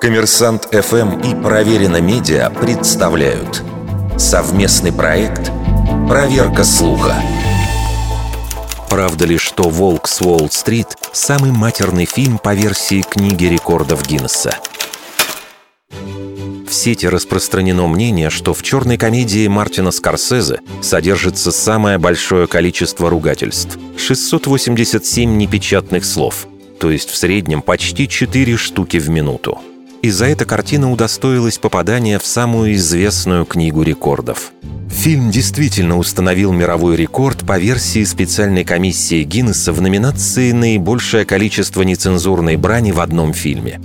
Коммерсант ФМ и Проверено Медиа представляют совместный проект «Проверка слуха». Правда ли, что «Волк с Уолл-стрит» — самый матерный фильм по версии книги рекордов Гиннесса? В сети распространено мнение, что в черной комедии Мартина Скорсезе содержится самое большое количество ругательств — 687 непечатных слов, то есть в среднем почти 4 штуки в минуту и за это картина удостоилась попадания в самую известную книгу рекордов. Фильм действительно установил мировой рекорд по версии специальной комиссии Гиннесса в номинации «Наибольшее количество нецензурной брани в одном фильме».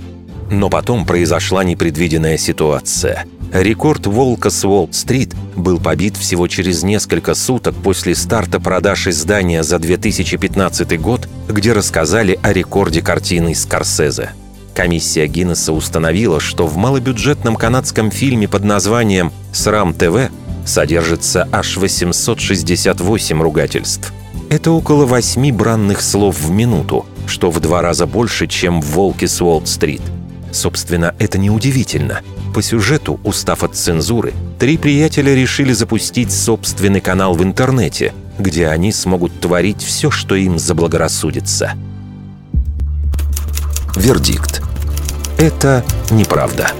Но потом произошла непредвиденная ситуация. Рекорд «Волка с Уолл-стрит» был побит всего через несколько суток после старта продаж издания за 2015 год, где рассказали о рекорде картины Скорсезе – Комиссия Гиннесса установила, что в малобюджетном канадском фильме под названием «Срам ТВ» содержится аж 868 ругательств. Это около 8 бранных слов в минуту, что в два раза больше, чем в «Волке с Уолл-стрит». Собственно, это неудивительно. По сюжету, устав от цензуры, три приятеля решили запустить собственный канал в интернете, где они смогут творить все, что им заблагорассудится – Вердикт. Это неправда.